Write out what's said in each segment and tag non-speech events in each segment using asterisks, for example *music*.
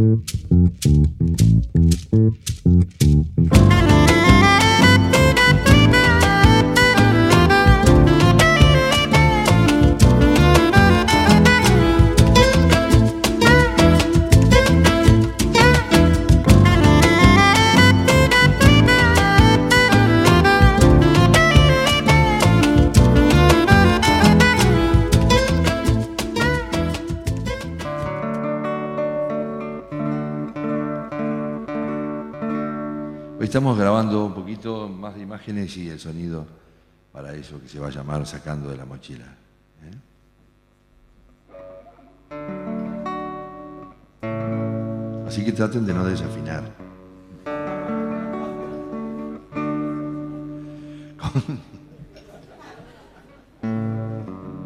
Mm-hmm. Eso que se va a llamar sacando de la mochila. ¿eh? Así que traten de no desafinar.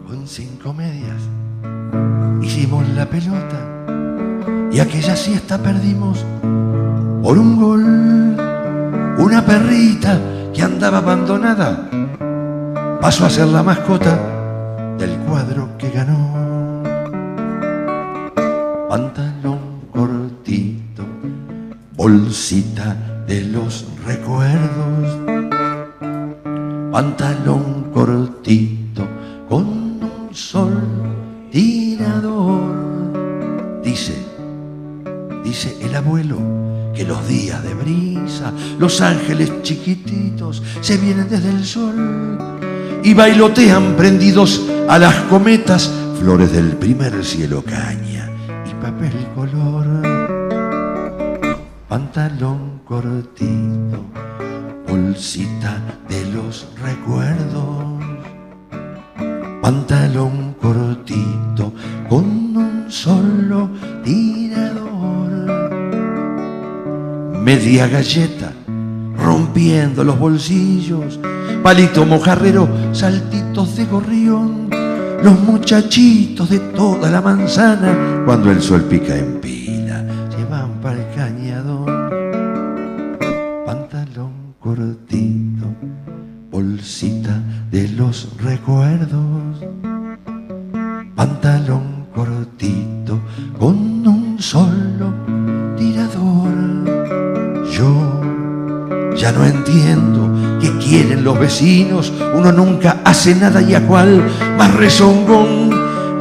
Con, cinco medias hicimos la pelota y aquella siesta perdimos por un gol una perrita que andaba abandonada pasó a ser la mascota del cuadro que ganó. Pantalón cortito, bolsita de los recuerdos. Pantalón cortito con un sol tirador. Dice, dice el abuelo que los días de brisa, los ángeles chiquititos se vienen desde el sol y bailotean prendidos a las cometas, flores del primer cielo caña y papel color. Pantalón cortito, bolsita de los recuerdos. Pantalón cortito con un solo media galleta, rompiendo los bolsillos, palito mojarrero, saltitos de gorrión, los muchachitos de toda la manzana, cuando el sol pica en vecinos, uno nunca hace nada y a cual más rezongón.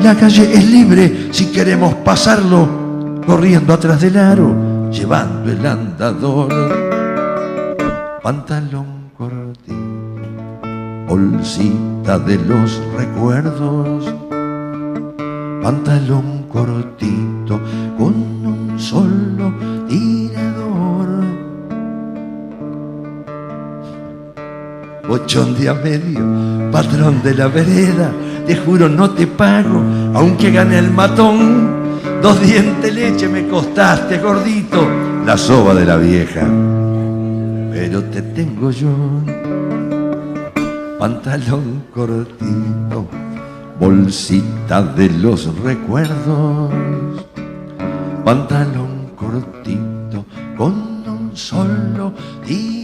La calle es libre si queremos pasarlo, corriendo atrás del aro, llevando el andador. Pantalón cortito, bolsita de los recuerdos. Pantalón cortito de a medio, patrón de la vereda, te juro no te pago, aunque gane el matón. Dos dientes leche me costaste, gordito, la soba de la vieja. Pero te tengo yo, pantalón cortito, bolsita de los recuerdos, pantalón cortito con un solo tirador,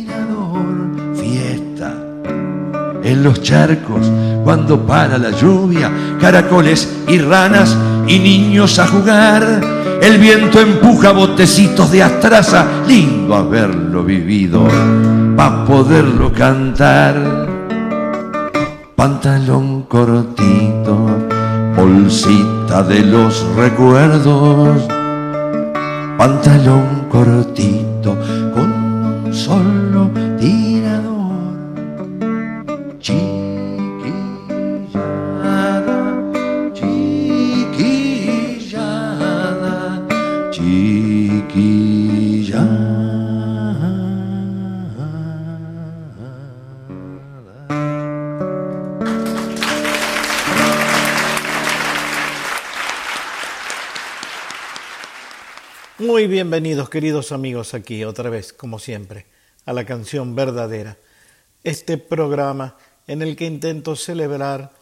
en los charcos cuando para la lluvia, caracoles y ranas y niños a jugar. El viento empuja botecitos de astraza, lindo haberlo vivido, pa' poderlo cantar. Pantalón cortito, bolsita de los recuerdos. Pantalón cortito con un solo Muy bienvenidos queridos amigos aquí otra vez, como siempre, a la canción verdadera. Este programa en el que intento celebrar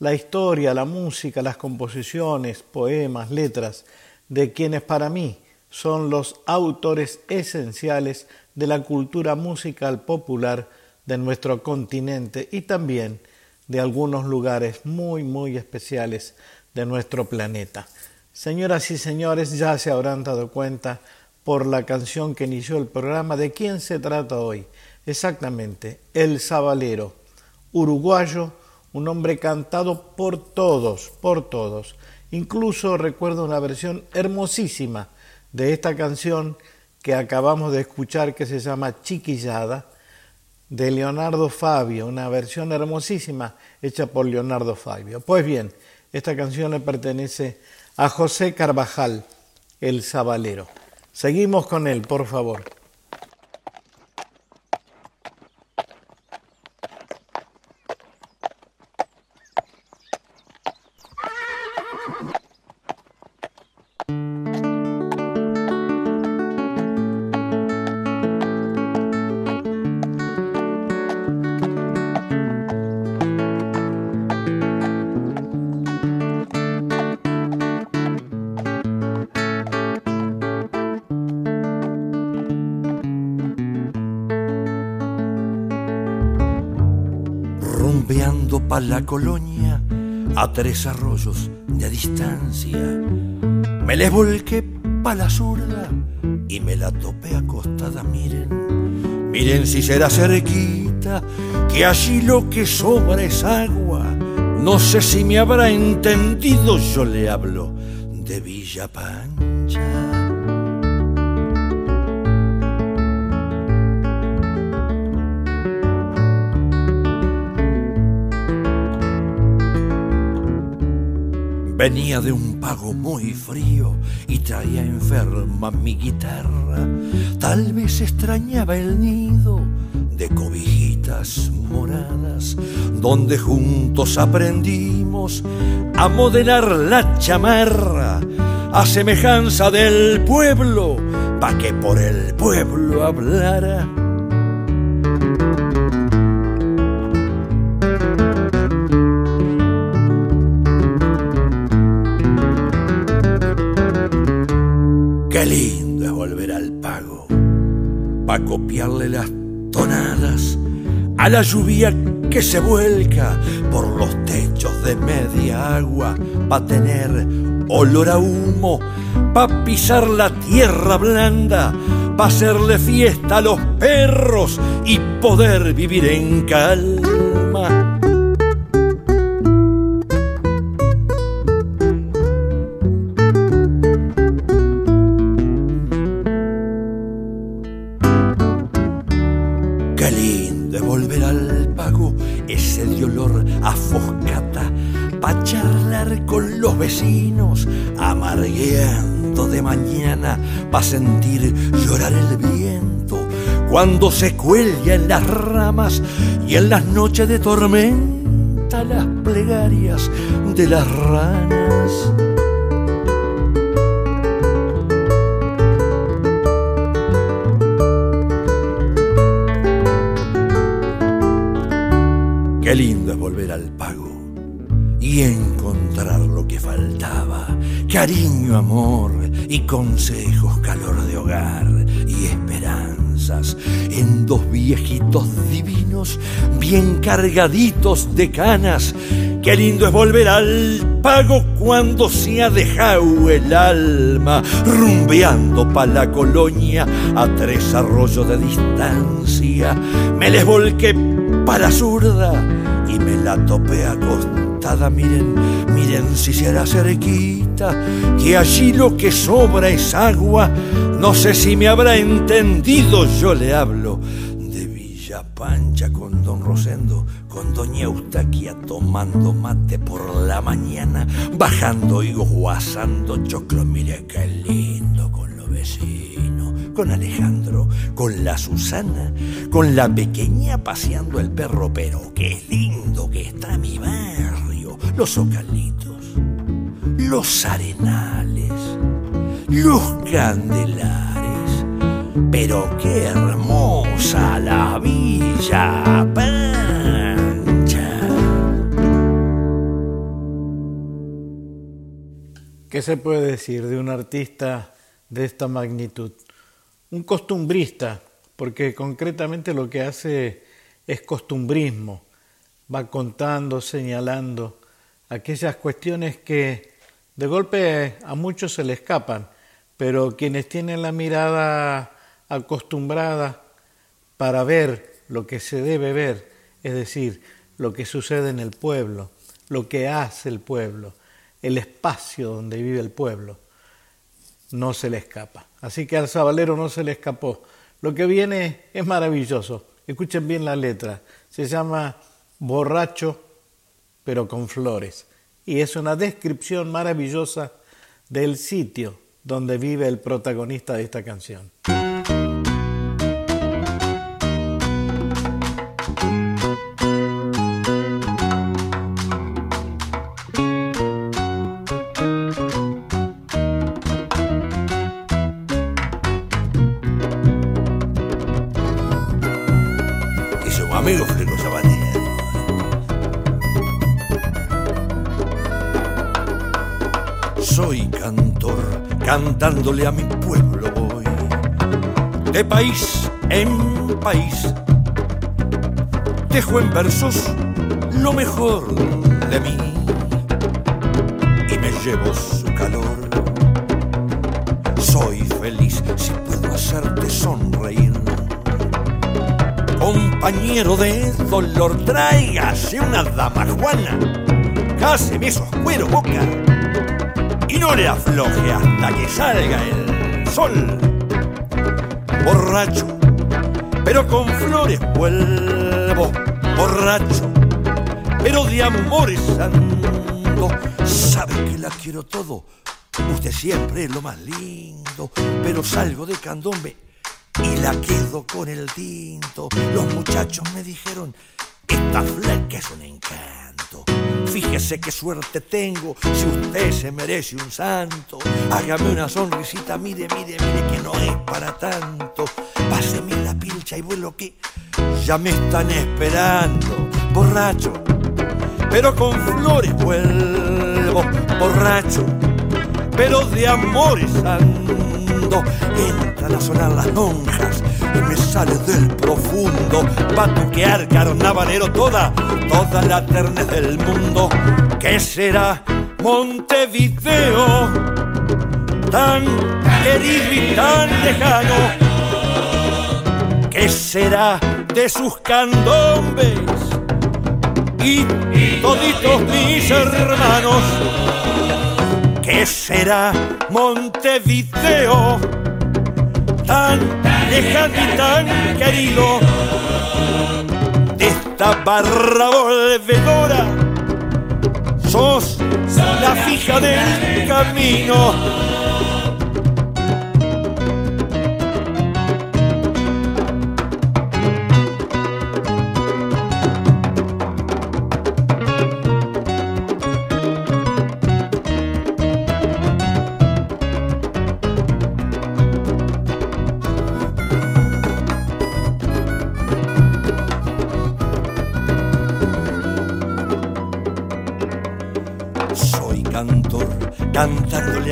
la historia, la música, las composiciones, poemas, letras de quienes para mí son los autores esenciales de la cultura musical popular de nuestro continente y también de algunos lugares muy, muy especiales de nuestro planeta. Señoras y señores, ya se habrán dado cuenta por la canción que inició el programa de quién se trata hoy. Exactamente, El Sabalero, uruguayo, un hombre cantado por todos, por todos. Incluso recuerdo una versión hermosísima de esta canción que acabamos de escuchar que se llama Chiquillada, de Leonardo Fabio, una versión hermosísima hecha por Leonardo Fabio. Pues bien, esta canción le pertenece a José Carvajal, el Zabalero. Seguimos con él, por favor. Colonia a tres arroyos de distancia. Me les volqué pa' la zurda y me la topé acostada, miren. Miren si será cerquita, que allí lo que sobra es agua. No sé si me habrá entendido, yo le hablo de Villa Venía de un pago muy frío y traía enferma mi guitarra. Tal vez extrañaba el nido de cobijitas moradas, donde juntos aprendimos a modelar la chamarra a semejanza del pueblo, pa' que por el pueblo hablara pa' copiarle las tonadas a la lluvia que se vuelca por los techos de media agua, pa' tener olor a humo, pa' pisar la tierra blanda, pa' hacerle fiesta a los perros y poder vivir en calma sentir llorar el viento cuando se cuelga en las ramas y en las noches de tormenta las plegarias de las ranas. Qué lindo es volver al pago y encontrar lo que faltaba. Cariño, amor, y consejos, y esperanzas en dos viejitos divinos, bien cargaditos de canas. Qué lindo es volver al pago cuando se ha dejado el alma, rumbeando pa' la colonia a tres arroyos de distancia. Me les volqué para la zurda y me la topé miren, miren si será cerquita que allí lo que sobra es agua. No sé si me habrá entendido, yo le hablo de Villa Pancha con don Rosendo, con doña Eustaquia tomando mate por la mañana, bajando y guasando choclo, mire qué lindo con los vecinos, con Alejandro, con la Susana, con la pequeña paseando el perro, pero qué lindo que está mi los ocalitos los arenales, los candelares, pero qué hermosa la Villa Pancha. ¿Qué se puede decir de un artista de esta magnitud? Un costumbrista, porque concretamente lo que hace es costumbrismo, va contando, señalando aquellas cuestiones que De golpe a muchos se le escapan, pero quienes tienen la mirada acostumbrada para ver lo que se debe ver, es decir, lo que sucede en el pueblo, lo que hace el pueblo, el espacio donde vive el pueblo, no se le escapa. Así que al sabalero no se le escapó. Lo que viene es maravilloso. Escuchen bien la letra. Se llama Borracho, pero con flores y es una descripción maravillosa del sitio donde vive el protagonista de esta canción. Cantándole a mi pueblo voy, de país en país. Dejo en versos lo mejor de mí y me llevo su calor. Soy feliz si puedo hacerte sonreír. Compañero de dolor, tráigase una dama juana, cáseme esos cuero boca no le afloje hasta que salga el sol. Borracho, pero con flores vuelvo, borracho, pero de amores ando. Sabe que la quiero todo, usted siempre es lo más lindo, pero salgo de candombe y la quedo con el tinto. Los muchachos me dijeron, esta fleca es un encanto. Fíjese qué suerte tengo, si usted se merece un santo. Hágame una sonrisita, mire, mire, mire que no es para tanto. Páseme la pilcha y vuelo que ya me están esperando. Borracho, pero con flores vuelvo. Borracho, pero de amores ando. Entran a sonar las lonjas y me sale del profundo batuquear carnavalero toda, toda la ternez del mundo. ¿Qué será Montevideo? Tan querido y tan lejano. ¿Qué será de sus candombes? Y toditos mis hermanos. ¿Qué será Montevideo? Tan y tan querido de esta barra volvedora. Sos la fija del camino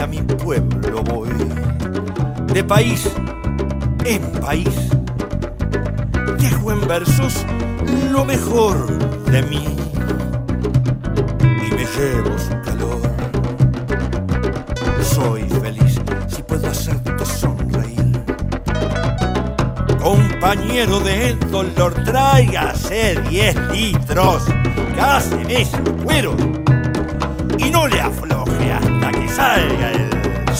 a mi pueblo voy, de país en país, dejo en versos lo mejor de mí y me llevo su calor. Soy feliz si puedo hacerte sonreír. Compañero de dolor, tráigase 10 litros, casi mis cuero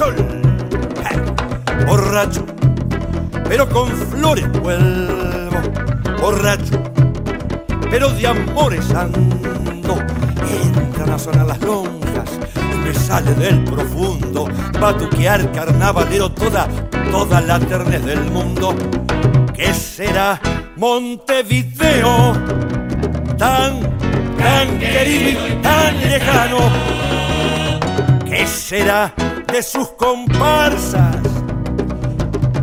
sol. Borracho, pero con flores vuelvo. Borracho, pero de amores ando. Entran a sonar las lonjas y me sale del profundo batuquear carnavalero toda, toda la ternez del mundo. ¿Qué será Montevideo? Tan tan querido y tan lejano. ¿Qué será de sus comparsas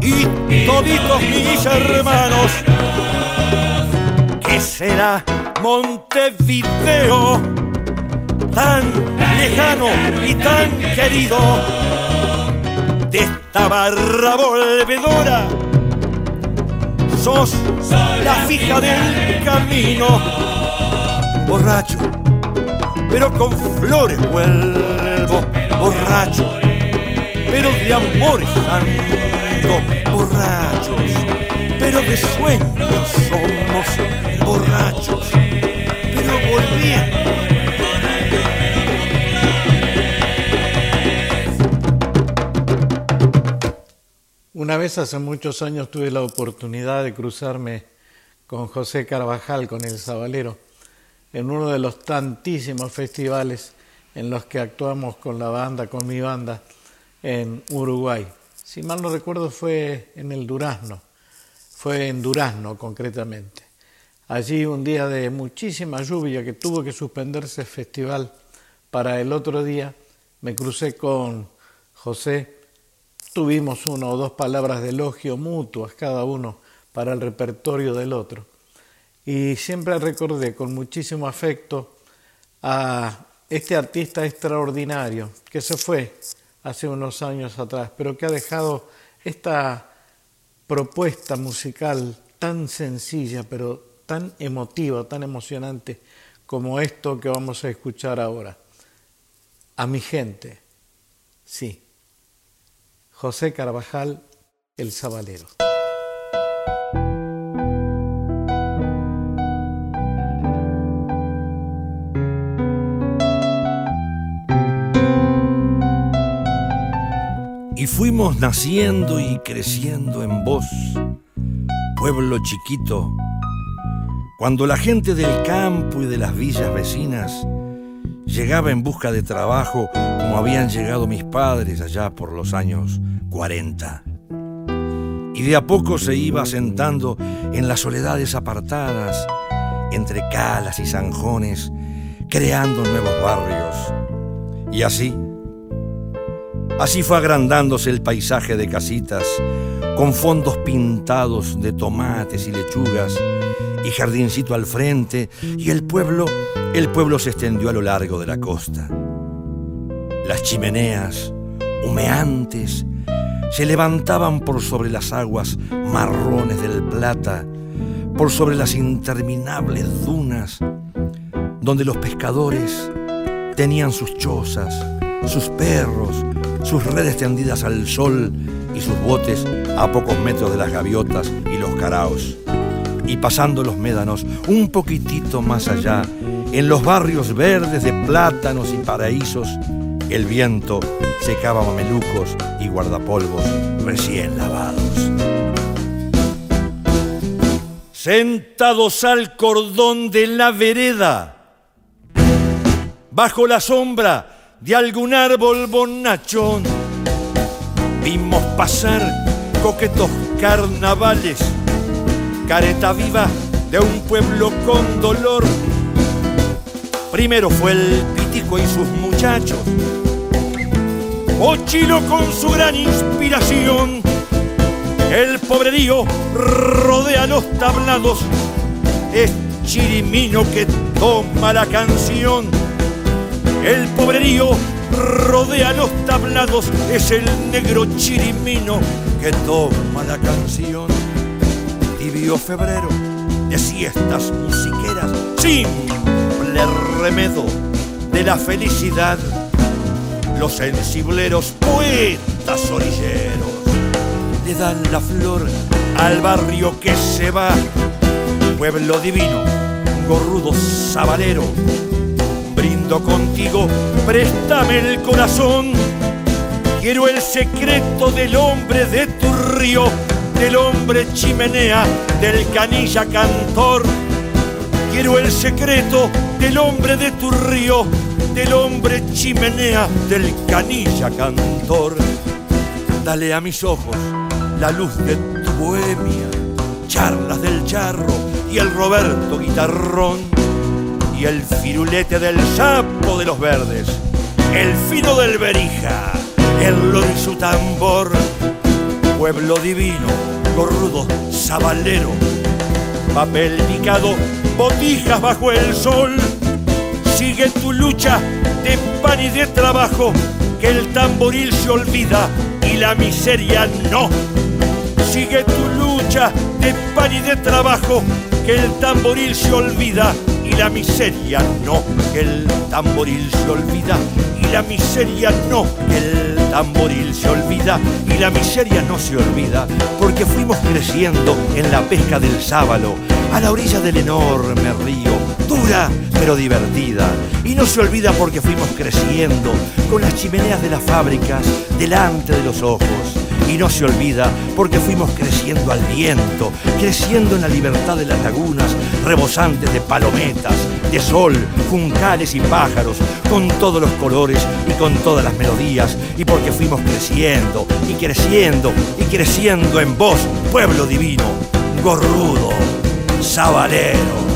y toditos mis hermanos? ¿Qué será Montevideo? Tan lejano y tan querido de esta barra volvedora. Sos la fija del camino borracho, pero con flores vuelvo. somos borrachos, pero de amor santo, borrachos, pero de sueños somos borrachos, pero volviendo. Una vez hace muchos años tuve la oportunidad de cruzarme con José Carvajal, con el Sabalero, en uno de los tantísimos festivales en los que actuamos con la banda, con mi banda, en Uruguay. Si mal no recuerdo fue en el Durazno, fue en Durazno concretamente. Allí un día de muchísima lluvia que tuvo que suspenderse el festival para el otro día, me crucé con José, tuvimos una o dos palabras de elogio mutuas cada uno para el repertorio del otro. Y siempre recordé con muchísimo afecto a este artista extraordinario que se fue hace unos años atrás, pero que ha dejado esta propuesta musical tan sencilla, pero tan emotiva, tan emocionante como esto que vamos a escuchar ahora. A mi gente, sí. José Carvajal, el Sabalero. Fuimos naciendo y creciendo en vos, pueblo chiquito, cuando la gente del campo y de las villas vecinas llegaba en busca de trabajo como habían llegado mis padres allá por los años 40. Y de a poco se iba asentando en las soledades apartadas, entre calas y zanjones, creando nuevos barrios. Y así, Así fue agrandándose el paisaje de casitas, con fondos pintados de tomates y lechugas, y jardincito al frente, y el pueblo, el pueblo se extendió a lo largo de la costa. Las chimeneas, humeantes, se levantaban por sobre las aguas marrones del Plata, por sobre las interminables dunas, donde los pescadores tenían sus chozas, sus perros, sus redes tendidas al sol y sus botes a pocos metros de las gaviotas y los caraos. Y pasando los médanos un poquitito más allá, en los barrios verdes de plátanos y paraísos, el viento secaba mamelucos y guardapolvos recién lavados. Sentados al cordón de la vereda, bajo la sombra de algún árbol bonachón. Vimos pasar coquetos carnavales, careta viva de un pueblo con dolor. Primero fue el pitico y sus muchachos, Ochilo con su gran inspiración. El pobrerío rodea los tablados, es chirimino que toma la canción el pobrerío rodea los tablados, es el negro chirimino que toma la canción. Tibio febrero de siestas musiqueras, simple remedo de la felicidad. Los sensibleros poetas orilleros le dan la flor al barrio que se va. Pueblo divino, gorrudo sabalero contigo, préstame el corazón. Quiero el secreto del hombre de tu río, del hombre chimenea, del canilla cantor. Quiero el secreto del hombre de tu río, del hombre chimenea, del canilla cantor. Dale a mis ojos la luz de tu bohemia, charlas del charro y el Roberto guitarrón y el firulete del sapo de los verdes, el fino del berija, el lo de su tambor, pueblo divino, gorrudo, sabalero, papel picado, botijas bajo el sol, sigue tu lucha de pan y de trabajo, que el tamboril se olvida y la miseria no. Sigue tu lucha de pan y de trabajo, que el tamboril se olvida y la miseria no, que el tamboril se olvida y la miseria no, que el tamboril se olvida y la miseria no se olvida porque fuimos creciendo en la pesca del sábalo a la orilla del enorme río, dura pero divertida. Y no se olvida porque fuimos creciendo con las chimeneas de las fábricas delante de los ojos. Y no se olvida porque fuimos creciendo al viento, creciendo en la libertad de las lagunas, rebosantes de palometas, de sol, juncales y pájaros, con todos los colores y con todas las melodías, y porque fuimos creciendo y creciendo y creciendo en vos, pueblo divino, gorrudo. Sabalero.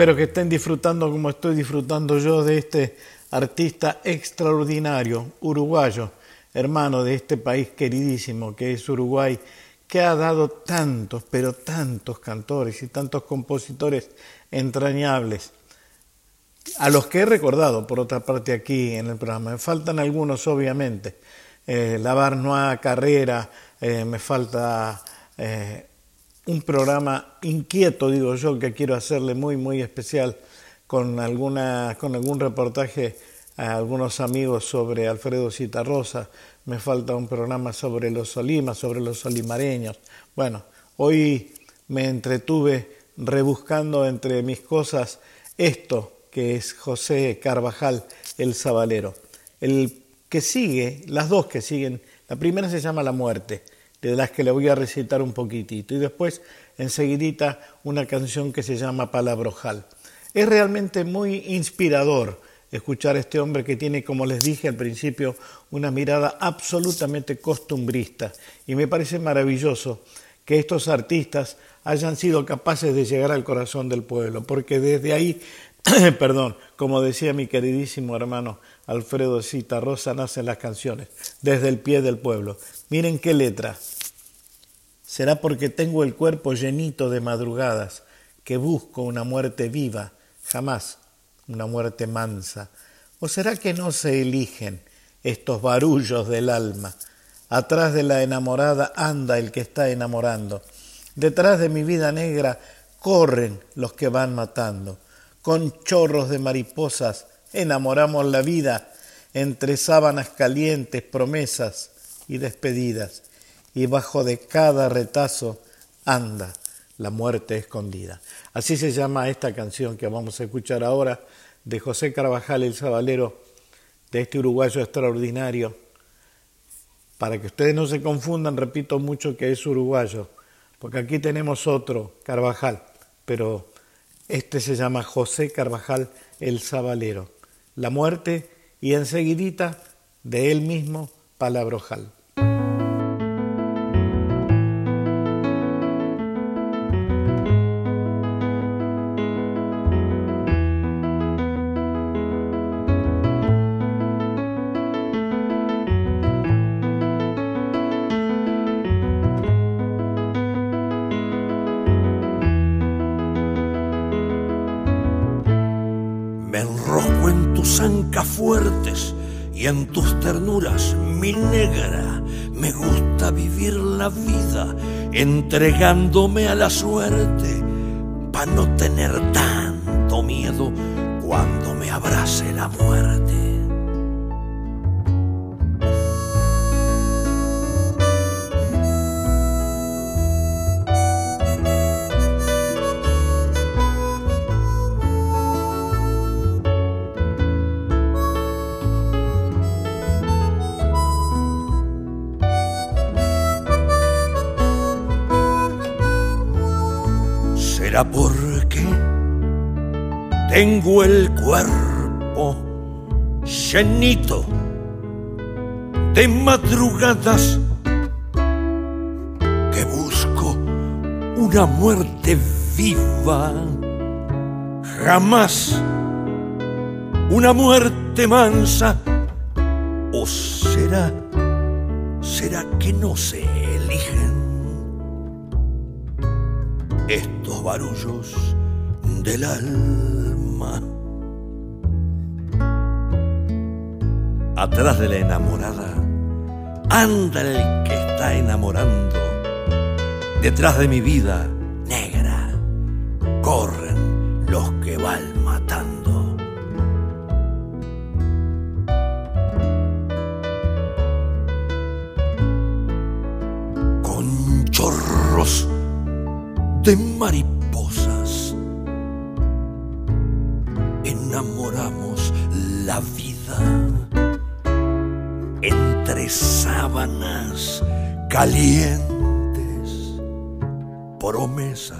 Espero que estén disfrutando como estoy disfrutando yo de este artista extraordinario, uruguayo, hermano de este país queridísimo que es Uruguay, que ha dado tantos, pero tantos cantores y tantos compositores entrañables a los que he recordado, por otra parte, aquí en el programa. Me faltan algunos, obviamente. Eh, la Barnoa Carrera, eh, me falta eh, un programa inquieto, digo yo, que quiero hacerle muy, muy especial con, alguna, con algún reportaje a algunos amigos sobre Alfredo Citarrosa. Me falta un programa sobre los Solimas, sobre los solimareños. Bueno, hoy me entretuve rebuscando entre mis cosas esto que es José Carvajal el Sabalero. El que sigue, las dos que siguen, la primera se llama La muerte, de las que le voy a recitar un poquitito, y después enseguidita una canción que se llama Palabrojal. Es realmente muy inspirador escuchar a este hombre que tiene, como les dije al principio, una mirada absolutamente costumbrista, y me parece maravilloso que estos artistas hayan sido capaces de llegar al corazón del pueblo, porque desde ahí *clears throat* perdón, como decía mi queridísimo hermano Alfredo Cita Rosa, nacen las canciones, desde el pie del pueblo. Miren qué letra. Será porque tengo el cuerpo llenito de madrugadas, que busco una muerte viva, jamás una muerte mansa. ¿O será que no se eligen estos barullos del alma? Atrás de la enamorada anda el que está enamorando. Detrás de mi vida negra corren los que van matando con chorros de mariposas, enamoramos la vida entre sábanas calientes, promesas y despedidas, y bajo de cada retazo anda la muerte escondida. Así se llama esta canción que vamos a escuchar ahora de José Carvajal el Sabalero, de este uruguayo extraordinario. Para que ustedes no se confundan, repito mucho que es uruguayo, porque aquí tenemos otro, Carvajal, pero este se llama José Carvajal el Sabalero. La muerte y enseguidita de él mismo Palabrojal. fuertes entregándome a la suerte de madrugadas que busco una muerte viva, jamás una muerte mansa, o será, será que no se eligen estos barullos del alma. Atrás de la enamorada anda el que está enamorando. Detrás de mi vida negra corren los que van matando. Con chorros de mariposas calientes, promesas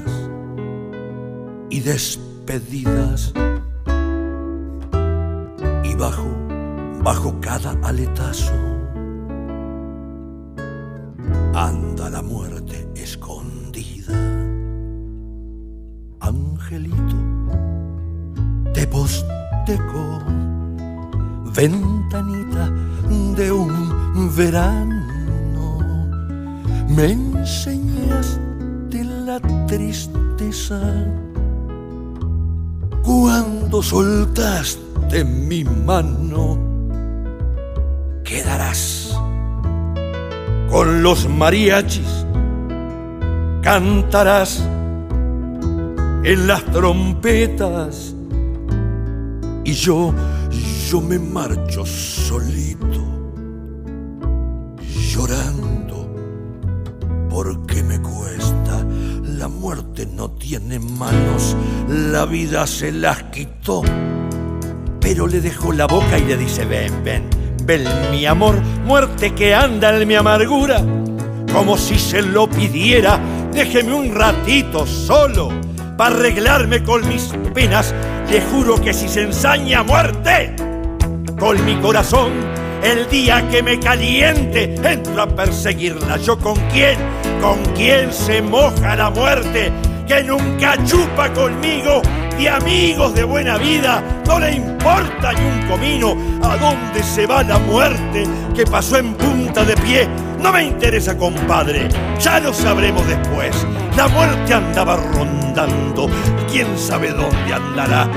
y despedidas. Y bajo, bajo cada aletazo, anda la muerte escondida. Angelito, te posteco, ventanita de un verano, me enseñaste la tristeza cuando soltaste mi mano. Quedarás con los mariachis, cantarás en las trompetas y yo, yo me marcho solito, tiene manos, la vida se las quitó, pero le dejó la boca y le dice, ven, ven, ven mi amor, muerte que anda en mi amargura, como si se lo pidiera, déjeme un ratito solo para arreglarme con mis penas. Le juro que si se ensaña muerte con mi corazón, el día que me caliente entro a perseguirla. ¿Yo con quién? ¿Con quién se moja la muerte? Que nunca chupa conmigo de amigos de buena vida. No le importa ni un comino a dónde se va la muerte que pasó en punta de pie. No me interesa, compadre, ya lo sabremos después. La muerte andaba rondando, quién sabe dónde andará.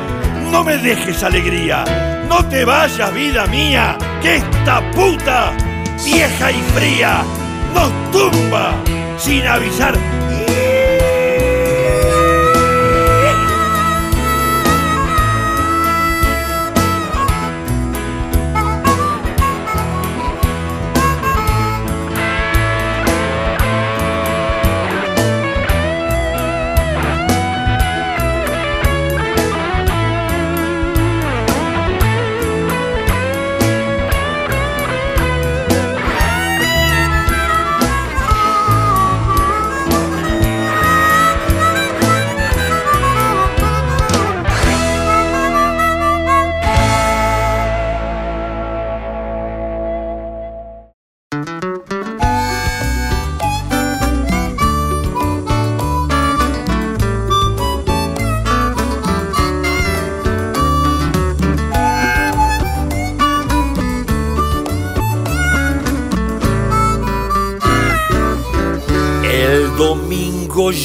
No me dejes alegría, no te vayas, vida mía, que esta puta, vieja y fría, nos tumba sin avisar.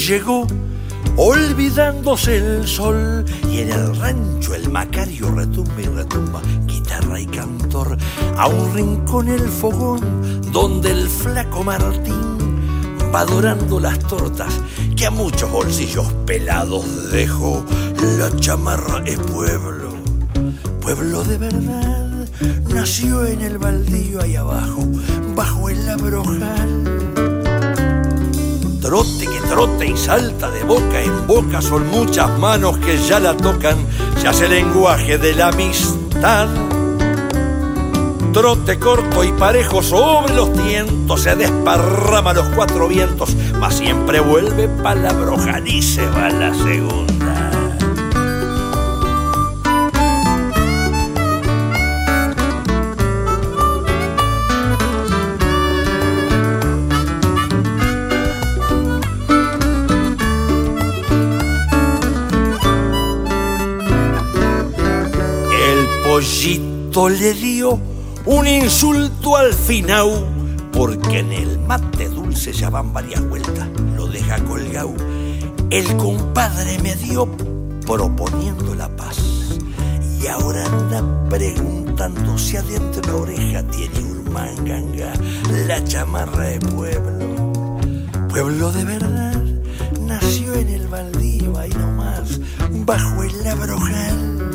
Llegó olvidándose el sol y en el rancho el macario retumba y retumba, guitarra y cantor, a un rincón el fogón donde el flaco Martín va dorando las tortas que a muchos bolsillos pelados dejó. La chamarra es pueblo, pueblo de verdad, nació en el baldío ahí abajo, bajo el abrojal trote que trote y salta de boca en boca, son muchas manos que ya la tocan, se hace lenguaje de la amistad. Trote corto y parejo sobre los tientos, se desparrama los cuatro vientos, mas siempre vuelve palabroja y se va la segunda. Le dio un insulto al final, porque en el mate dulce ya van varias vueltas, lo deja colgado. El compadre me dio proponiendo la paz y ahora anda preguntando si adentro la oreja tiene un manganga, la chamarra de pueblo. Pueblo de verdad, nació en el baldío, ahí nomás, bajo el labrojal.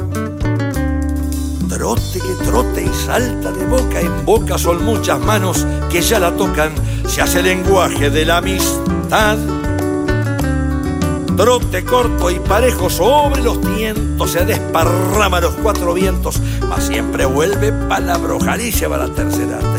Trote que trote y salta de boca en boca son muchas manos que ya la tocan, se hace lenguaje de la amistad. Trote corto y parejo sobre los tientos, se desparrama los cuatro vientos, mas siempre vuelve palabra y se va la tercera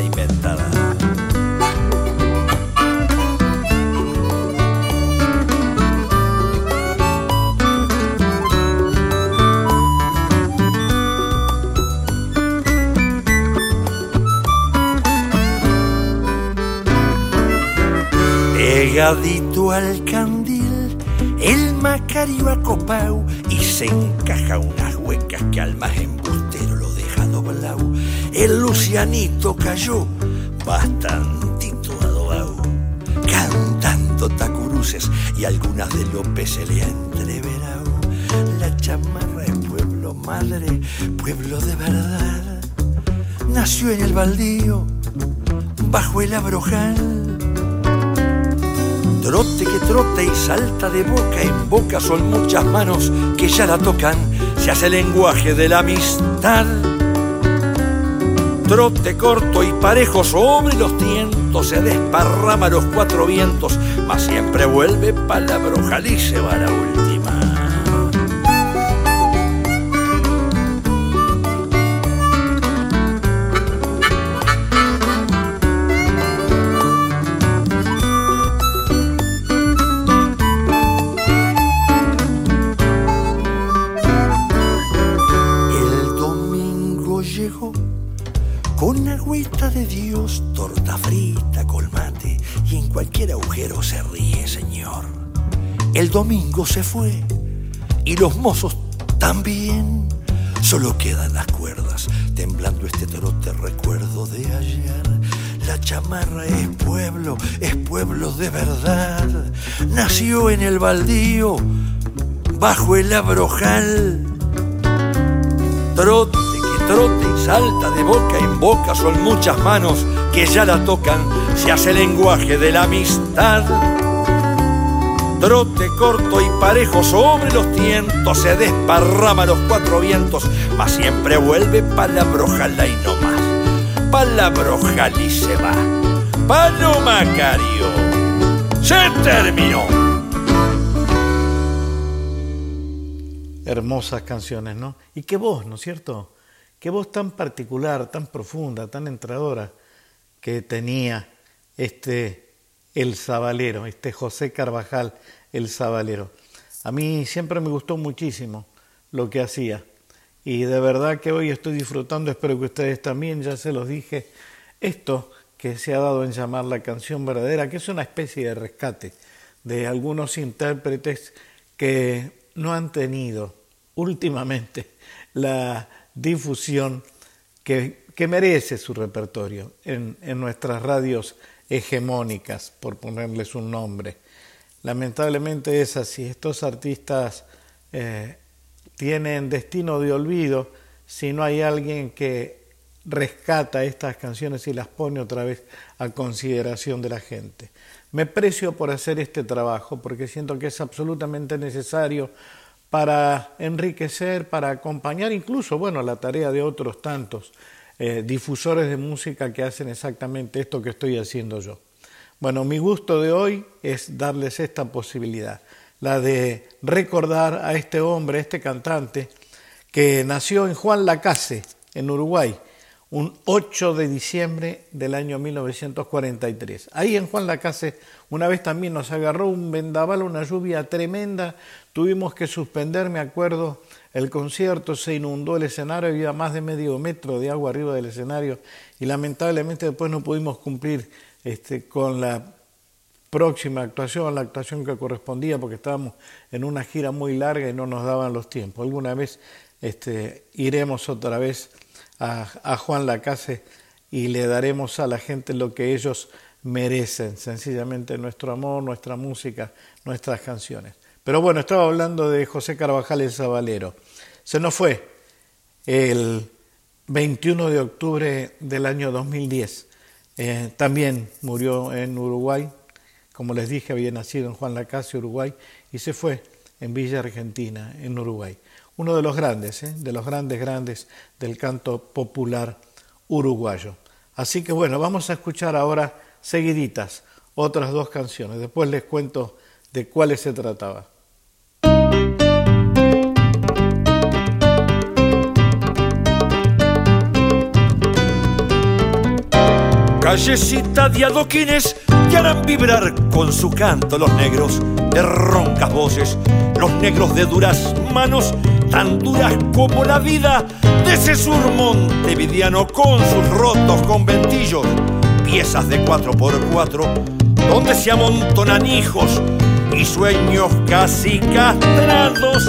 Pegadito al candil el Macario acopau y se encaja unas huecas que al más embustero lo deja doblado. El Lucianito cayó bastantito adobao, cantando tacuruces y algunas de López se le ha entreverado. La chamarra es pueblo madre, pueblo de verdad. Nació en el baldío, bajo el abrojal Trote que trote y salta de boca en boca son muchas manos que ya la tocan, se hace lenguaje de la amistad. Trote corto y parejo sobre los tientos, se desparrama los cuatro vientos, mas siempre vuelve palabra y se va la última. Domingo se fue y los mozos también. Solo quedan las cuerdas, temblando este trote recuerdo de ayer. La chamarra es pueblo, es pueblo de verdad. Nació en el baldío, bajo el abrojal. Trote trote y salta de boca en boca, son muchas manos que ya la tocan, se hace lenguaje de la amistad. Trote corto y parejo sobre los tientos, se desparrama los cuatro vientos, mas siempre vuelve palabrojala y no más. Palabrojal y se va. Palomacario, se terminó. Hermosas canciones, ¿no? Y qué voz, ¿no es cierto? qué voz tan particular, tan profunda, tan entradora que tenía este el Zabalero, este José Carvajal el Zabalero. A mí siempre me gustó muchísimo lo que hacía y de verdad que hoy estoy disfrutando, espero que ustedes también, ya se los dije, esto que se ha dado en llamar la canción verdadera, que es una especie de rescate de algunos intérpretes que no han tenido últimamente la difusión que, merece su repertorio en, nuestras radios hegemónicas, por ponerles un nombre. Lamentablemente es así, estos artistas eh, tienen destino de olvido si no hay alguien que rescata estas canciones y las pone otra vez a consideración de la gente. Me precio por hacer este trabajo porque siento que es absolutamente necesario para enriquecer, para acompañar incluso, bueno, la tarea de otros tantos eh, difusores de música que hacen exactamente esto que estoy haciendo yo. Bueno, mi gusto de hoy es darles esta posibilidad, la de recordar a este hombre, este cantante, que nació en Juan Lacase, en Uruguay, un 8 de diciembre del año 1943. Ahí en Juan Lacase una vez también nos agarró un vendaval, una lluvia tremenda, tuvimos que suspender, me acuerdo, el concierto, se inundó el escenario, había más de medio metro de agua arriba del escenario y lamentablemente después no pudimos cumplir este, con la próxima actuación, la actuación que correspondía, porque estábamos en una gira muy larga y no nos daban los tiempos. Alguna vez este, iremos otra vez a, Juan Lacase y le daremos a la gente lo que ellos merecen, sencillamente nuestro amor, nuestra música, nuestras canciones. Pero bueno, estaba hablando de José Carvajal el Zabalero. Se nos fue el 21 de octubre del año 2010. Eh, también murió en Uruguay, como les dije, había nacido en Juan Lacase, Uruguay, y se fue en Villa Argentina, en Uruguay. Uno de los grandes, ¿eh? de los grandes, grandes del canto popular uruguayo. Así que bueno, vamos a escuchar ahora seguiditas otras dos canciones. Después les cuento de cuáles se trataba. Callecita de adoquines que harán vibrar con su canto los negros de roncas voces, los negros de duras manos, tan duras como la vida de ese sur montevidiano con sus rotos conventillos, piezas de cuatro por cuatro, donde se amontonan hijos y sueños casi castrados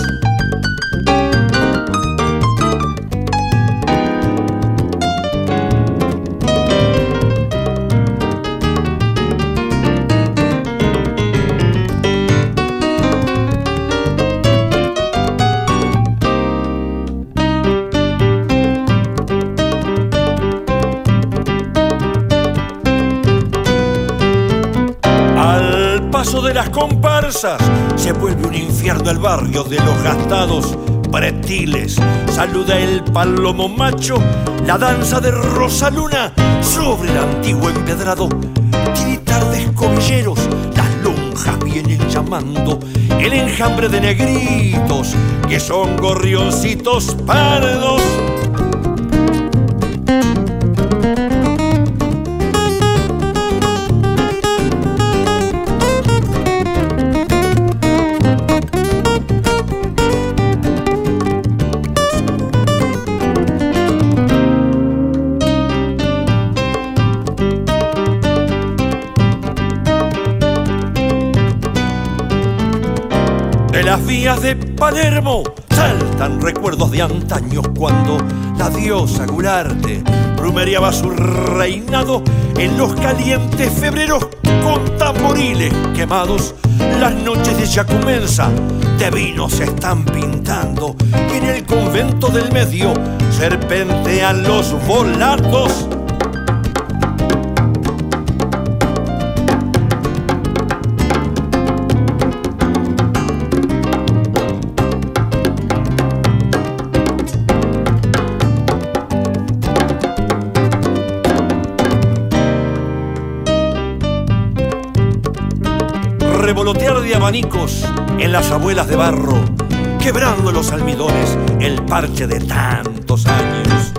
se vuelve un infierno el barrio de los gastados pretiles. Saluda el palomo macho, la danza de Rosaluna sobre el antiguo empedrado. Tiritar de escobilleros, las lonjas vienen llamando. El enjambre de negritos, que son gorrioncitos pardos de Palermo saltan recuerdos de antaños cuando la diosa Gularte rumeriaba su reinado en los calientes febreros con tamboriles quemados. Las noches de Yacumensa de vino se están pintando y en el convento del medio serpentean los volados en las abuelas de barro, quebrando los almidones, el parche de tantos años.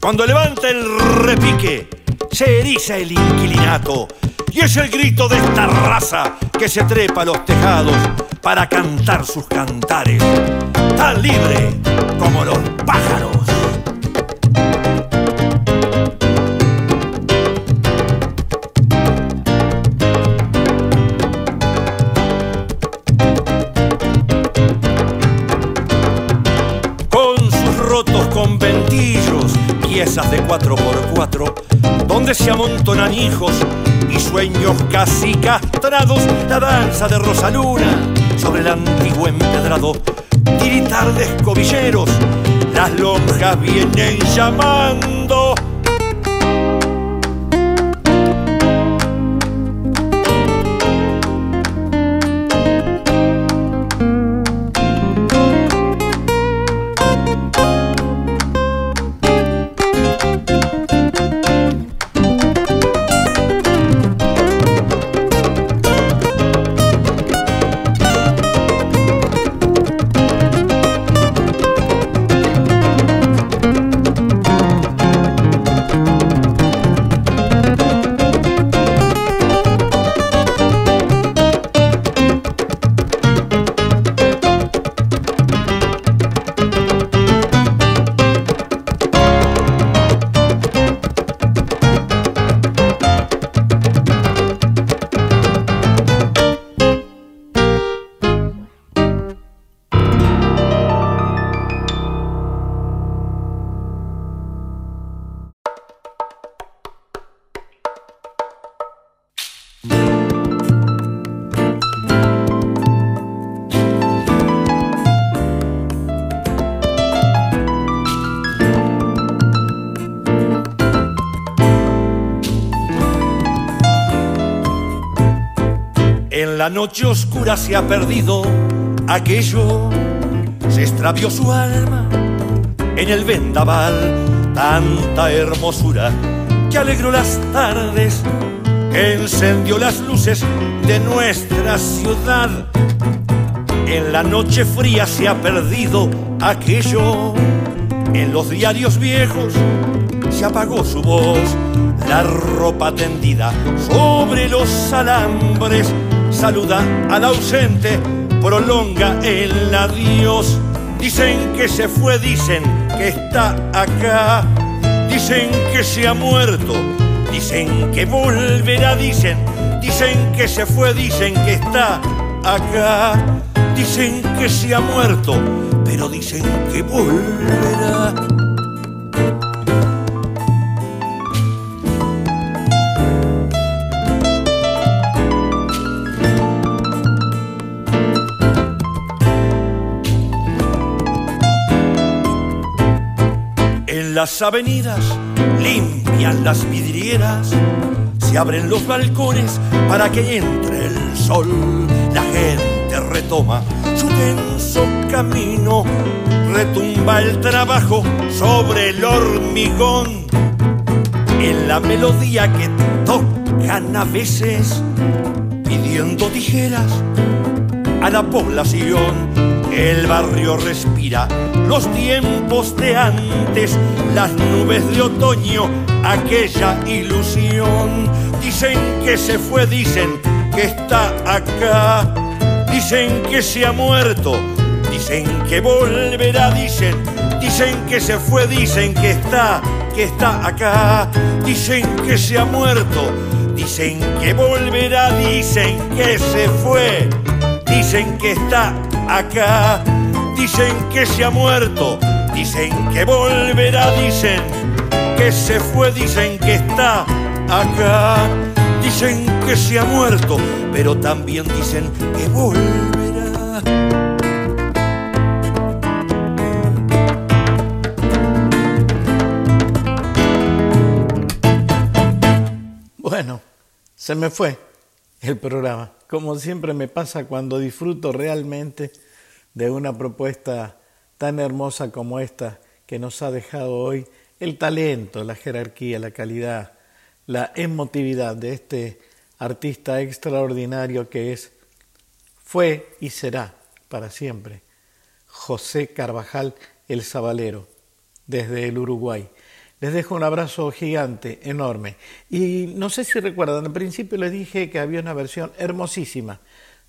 Cuando levanta el repique, se eriza el inquilinato y es el grito de esta raza que se trepa a los tejados para cantar sus cantares, tan libre como los pájaros. De 4x4, donde se amontonan hijos y sueños casi castrados, la danza de Rosaluna sobre el antiguo empedrado, tiritar de escobilleros, las lonjas vienen llamando. En la noche oscura se ha perdido aquello, se extravió su alma en el vendaval, tanta hermosura que alegró las tardes, encendió las luces de nuestra ciudad. En la noche fría se ha perdido aquello, en los diarios viejos se apagó su voz, la ropa tendida sobre los alambres saluda al ausente, prolonga el adiós. Dicen que se fue, dicen que está acá, dicen que se ha muerto, dicen que volverá, dicen, dicen que se fue, dicen que está acá, dicen que se ha muerto, pero dicen que volverá. Las avenidas limpian las vidrieras, se abren los balcones para que entre el sol. La gente retoma su tenso camino, retumba el trabajo sobre el hormigón. En la melodía que tocan a veces, pidiendo tijeras la población. El barrio respira los tiempos de antes, las nubes de otoño, aquella ilusión. Dicen que se fue, dicen que está acá, dicen que se ha muerto, dicen que volverá, dicen, dicen que se fue, dicen que está, que está acá, dicen que se ha muerto, dicen que volverá, dicen que se fue, dicen que está acá. Dicen que se ha muerto, dicen que volverá, dicen que se fue, dicen que está acá. Dicen que se ha muerto, pero también dicen que volverá. Bueno, se me fue el programa como siempre me pasa cuando disfruto realmente de una propuesta tan hermosa como esta que nos ha dejado hoy el talento, la jerarquía, la calidad, la emotividad de este artista extraordinario que es, fue y será para siempre José Carvajal el Sabalero, desde el Uruguay. Les dejo un abrazo gigante, enorme. Y no sé si recuerdan, al principio les dije que había una versión hermosísima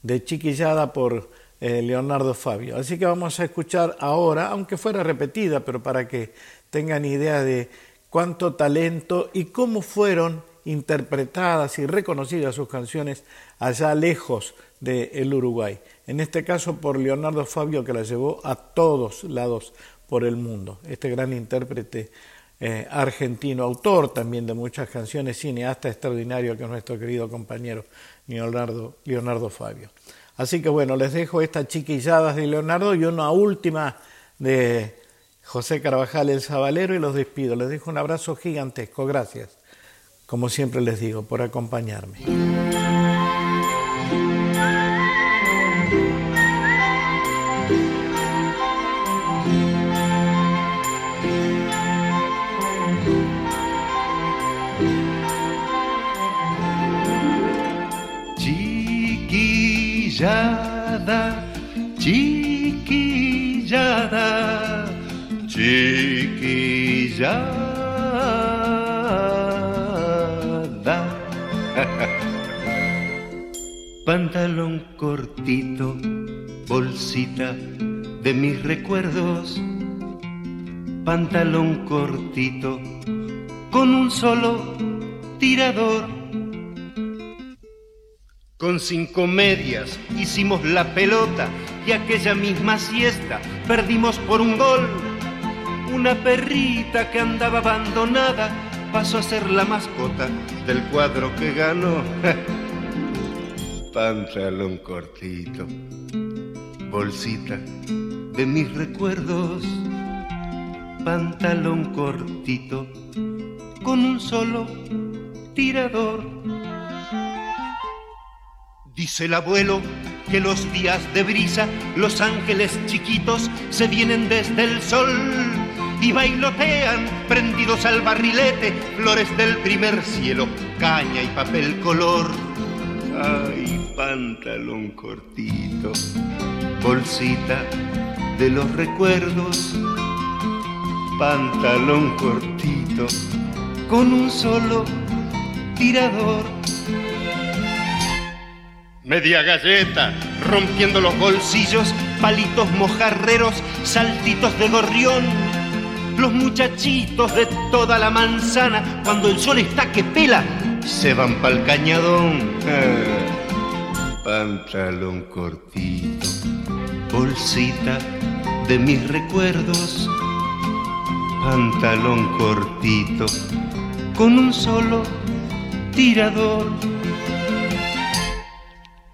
de Chiquillada por eh, Leonardo Fabio. Así que vamos a escuchar ahora, aunque fuera repetida, pero para que tengan idea de cuánto talento y cómo fueron interpretadas y reconocidas sus canciones allá lejos del Uruguay. En este caso por Leonardo Fabio que la llevó a todos lados por el mundo. Este gran intérprete eh, argentino, autor también de muchas canciones, cineasta extraordinario que es nuestro querido compañero Leonardo, Leonardo Fabio. Así que bueno, les dejo estas chiquilladas de Leonardo y una última de José Carvajal el Zabalero y los despido. Les dejo un abrazo gigantesco. Gracias, como siempre les digo, por acompañarme. Chiquillada, chiquillada. *laughs* Pantalón cortito, bolsita de mis recuerdos. Pantalón cortito, con un solo tirador con cinco medias hicimos la pelota y aquella misma siesta perdimos por un gol. Una perrita que andaba abandonada pasó a ser la mascota del cuadro que ganó. *laughs* Pantalón cortito, bolsita de mis recuerdos. Pantalón cortito con un solo tirador Dice el abuelo que los días de brisa, los ángeles chiquitos se vienen desde el sol y bailotean prendidos al barrilete, flores del primer cielo, caña y papel color. Ay, pantalón cortito, bolsita de los recuerdos, pantalón cortito, con un solo tirador. Media galleta, rompiendo los bolsillos, palitos mojarreros, saltitos de gorrión. Los muchachitos de toda la manzana, cuando el sol está que pela, se van pa'l cañadón. *laughs* Pantalón cortito, bolsita de mis recuerdos. Pantalón cortito, con un solo tirador.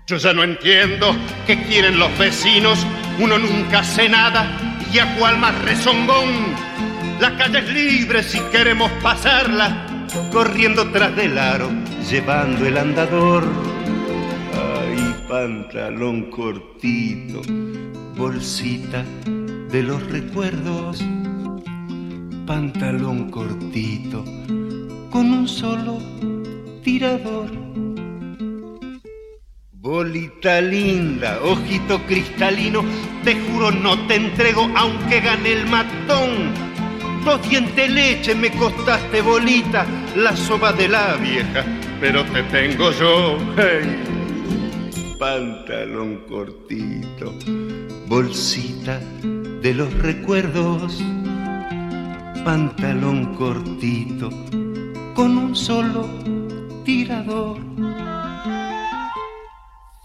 Yo ya no entiendo qué quieren los vecinos, uno nunca hace nada y a cual más rezongón. La calle es libre si queremos pasarla, corriendo tras del aro, llevando el andador. Ay, pantalón cortito, bolsita de los recuerdos, pantalón cortito, con un solo tirador. Bolita linda, ojito cristalino, te juro no te entrego aunque gane el matón. Dos dientes leche me costaste bolita, la soba de la vieja, pero te tengo yo. Hey. Pantalón cortito, bolsita de los recuerdos. Pantalón cortito, con un solo tirador.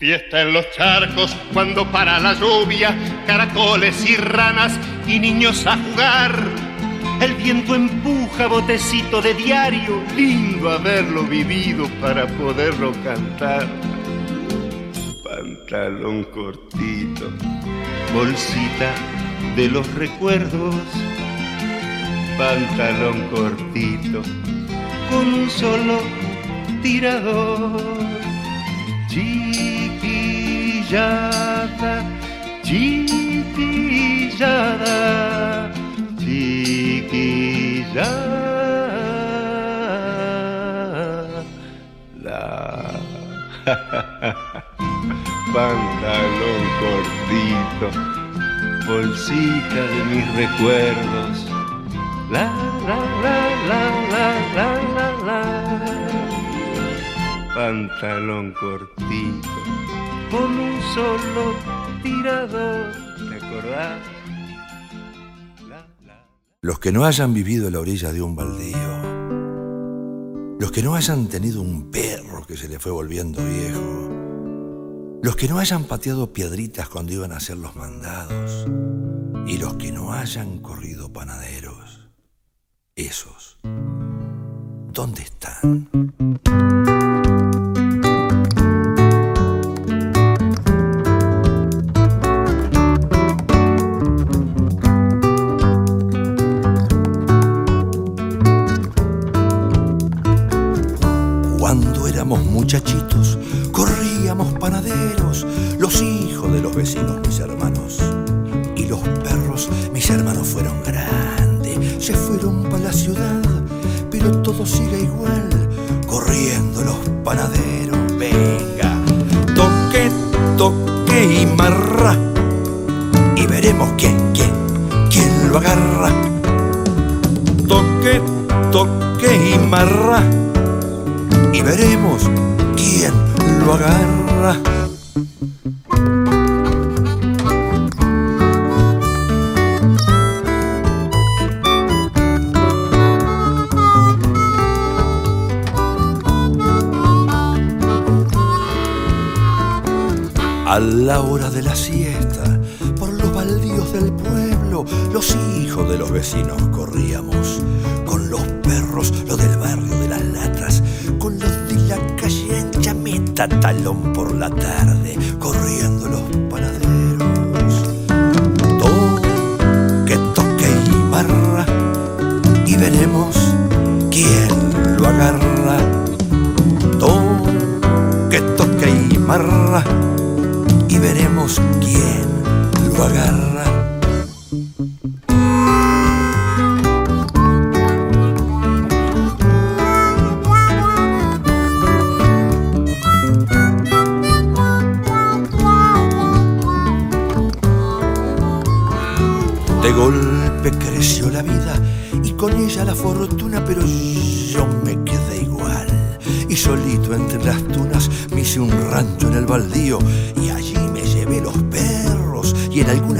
Fiesta en los charcos cuando para la lluvia, caracoles y ranas y niños a jugar. El viento empuja botecito de diario, lindo haberlo vivido para poderlo cantar. Pantalón cortito, bolsita de los recuerdos. Pantalón cortito, con un solo tirador chiquillada, chiquillada, chiquillada. *laughs* Pantalón cortito, bolsita de mis recuerdos. La, la, la, la, la, la, la, la. Pantalón cortito con un solo tirador. ¿Te acordás? Los que no hayan vivido a la orilla de un baldío, los que no hayan tenido un perro que se le fue volviendo viejo, los que no hayan pateado piedritas cuando iban a hacer los mandados, y los que no hayan corrido panaderos, esos, ¿dónde están? Muchachitos, corríamos panaderos, los hijos de los vecinos, mis hermanos. Y los perros, mis hermanos fueron grandes, se fueron para la ciudad, pero todo sigue igual, corriendo los panaderos. Venga, toque, toque y marra, y veremos quién, quién, quién lo agarra. Toque, toque y marra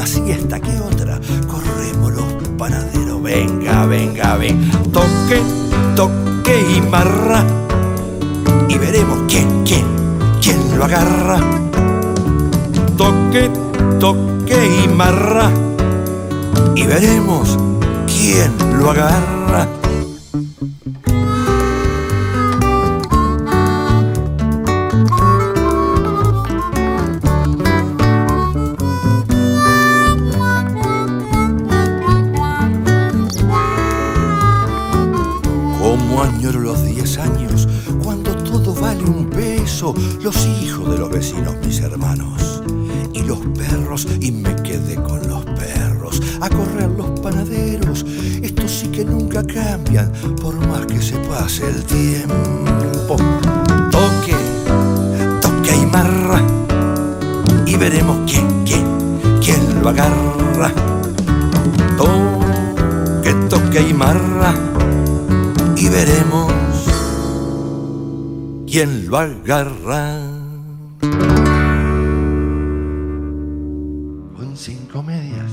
alguna siesta que otra corremos los panaderos. Venga, venga, ven, toque, toque y marra y veremos quién, quién, quién lo agarra. Toque, toque y marra y veremos quién lo agarra. Lo agarra. Con cinco medias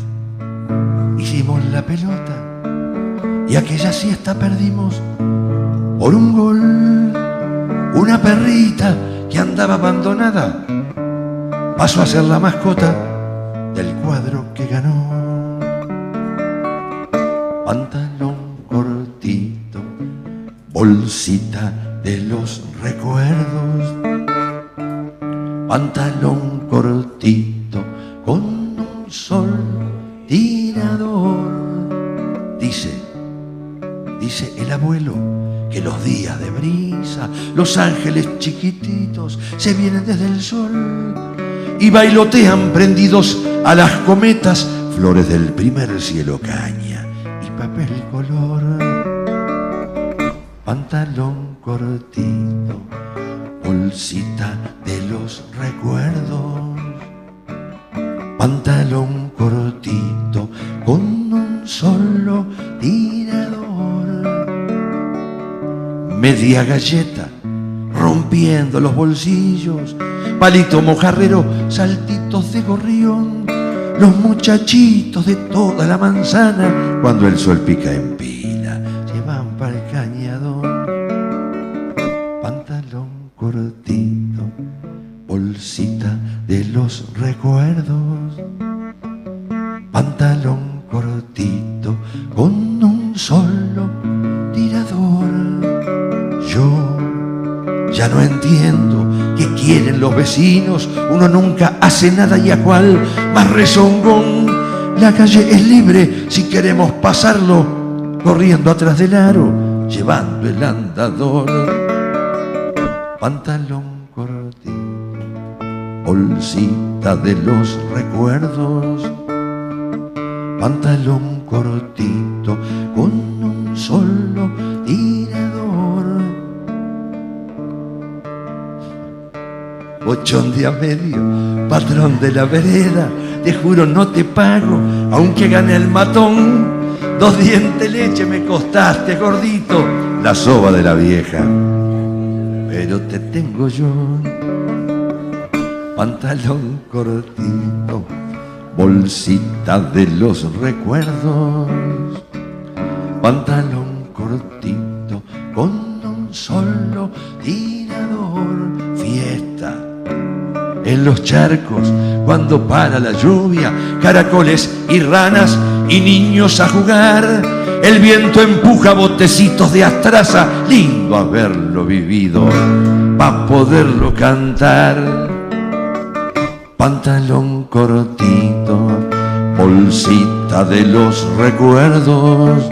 hicimos la pelota y aquella siesta perdimos por un gol. Una perrita que andaba abandonada pasó a ser la mascota pantalón cortito con un sol tirador. Dice, dice el abuelo que los días de brisa, los ángeles chiquititos se vienen desde el sol y bailotean prendidos a las cometas, flores del primer cielo caña y papel color pantalón cortito, bolsita de los recuerdos, pantalón cortito con un solo tirador, media galleta rompiendo los bolsillos, palito mojarrero, saltitos de gorrión, los muchachitos de toda la manzana. Cuando el sol pica en pila, se van para el cañadón, vecinos, uno nunca hace nada y a cual más rezongón. La calle es libre si queremos pasarlo, corriendo atrás del aro, llevando el andador. Pantalón cortito, bolsita de los recuerdos, pantalón cortito Ochón día medio, patrón de la vereda, te juro no te pago, aunque gane el matón. Dos dientes leche me costaste, gordito, la soba de la vieja. Pero te tengo yo, pantalón cortito, bolsita de los recuerdos, pantalón cortito con un solo tirador, en los charcos cuando para la lluvia, caracoles y ranas y niños a jugar. El viento empuja botecitos de astraza, lindo haberlo vivido, pa' poderlo cantar. Pantalón cortito, bolsita de los recuerdos,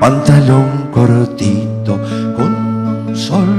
pantalón cortito con un solo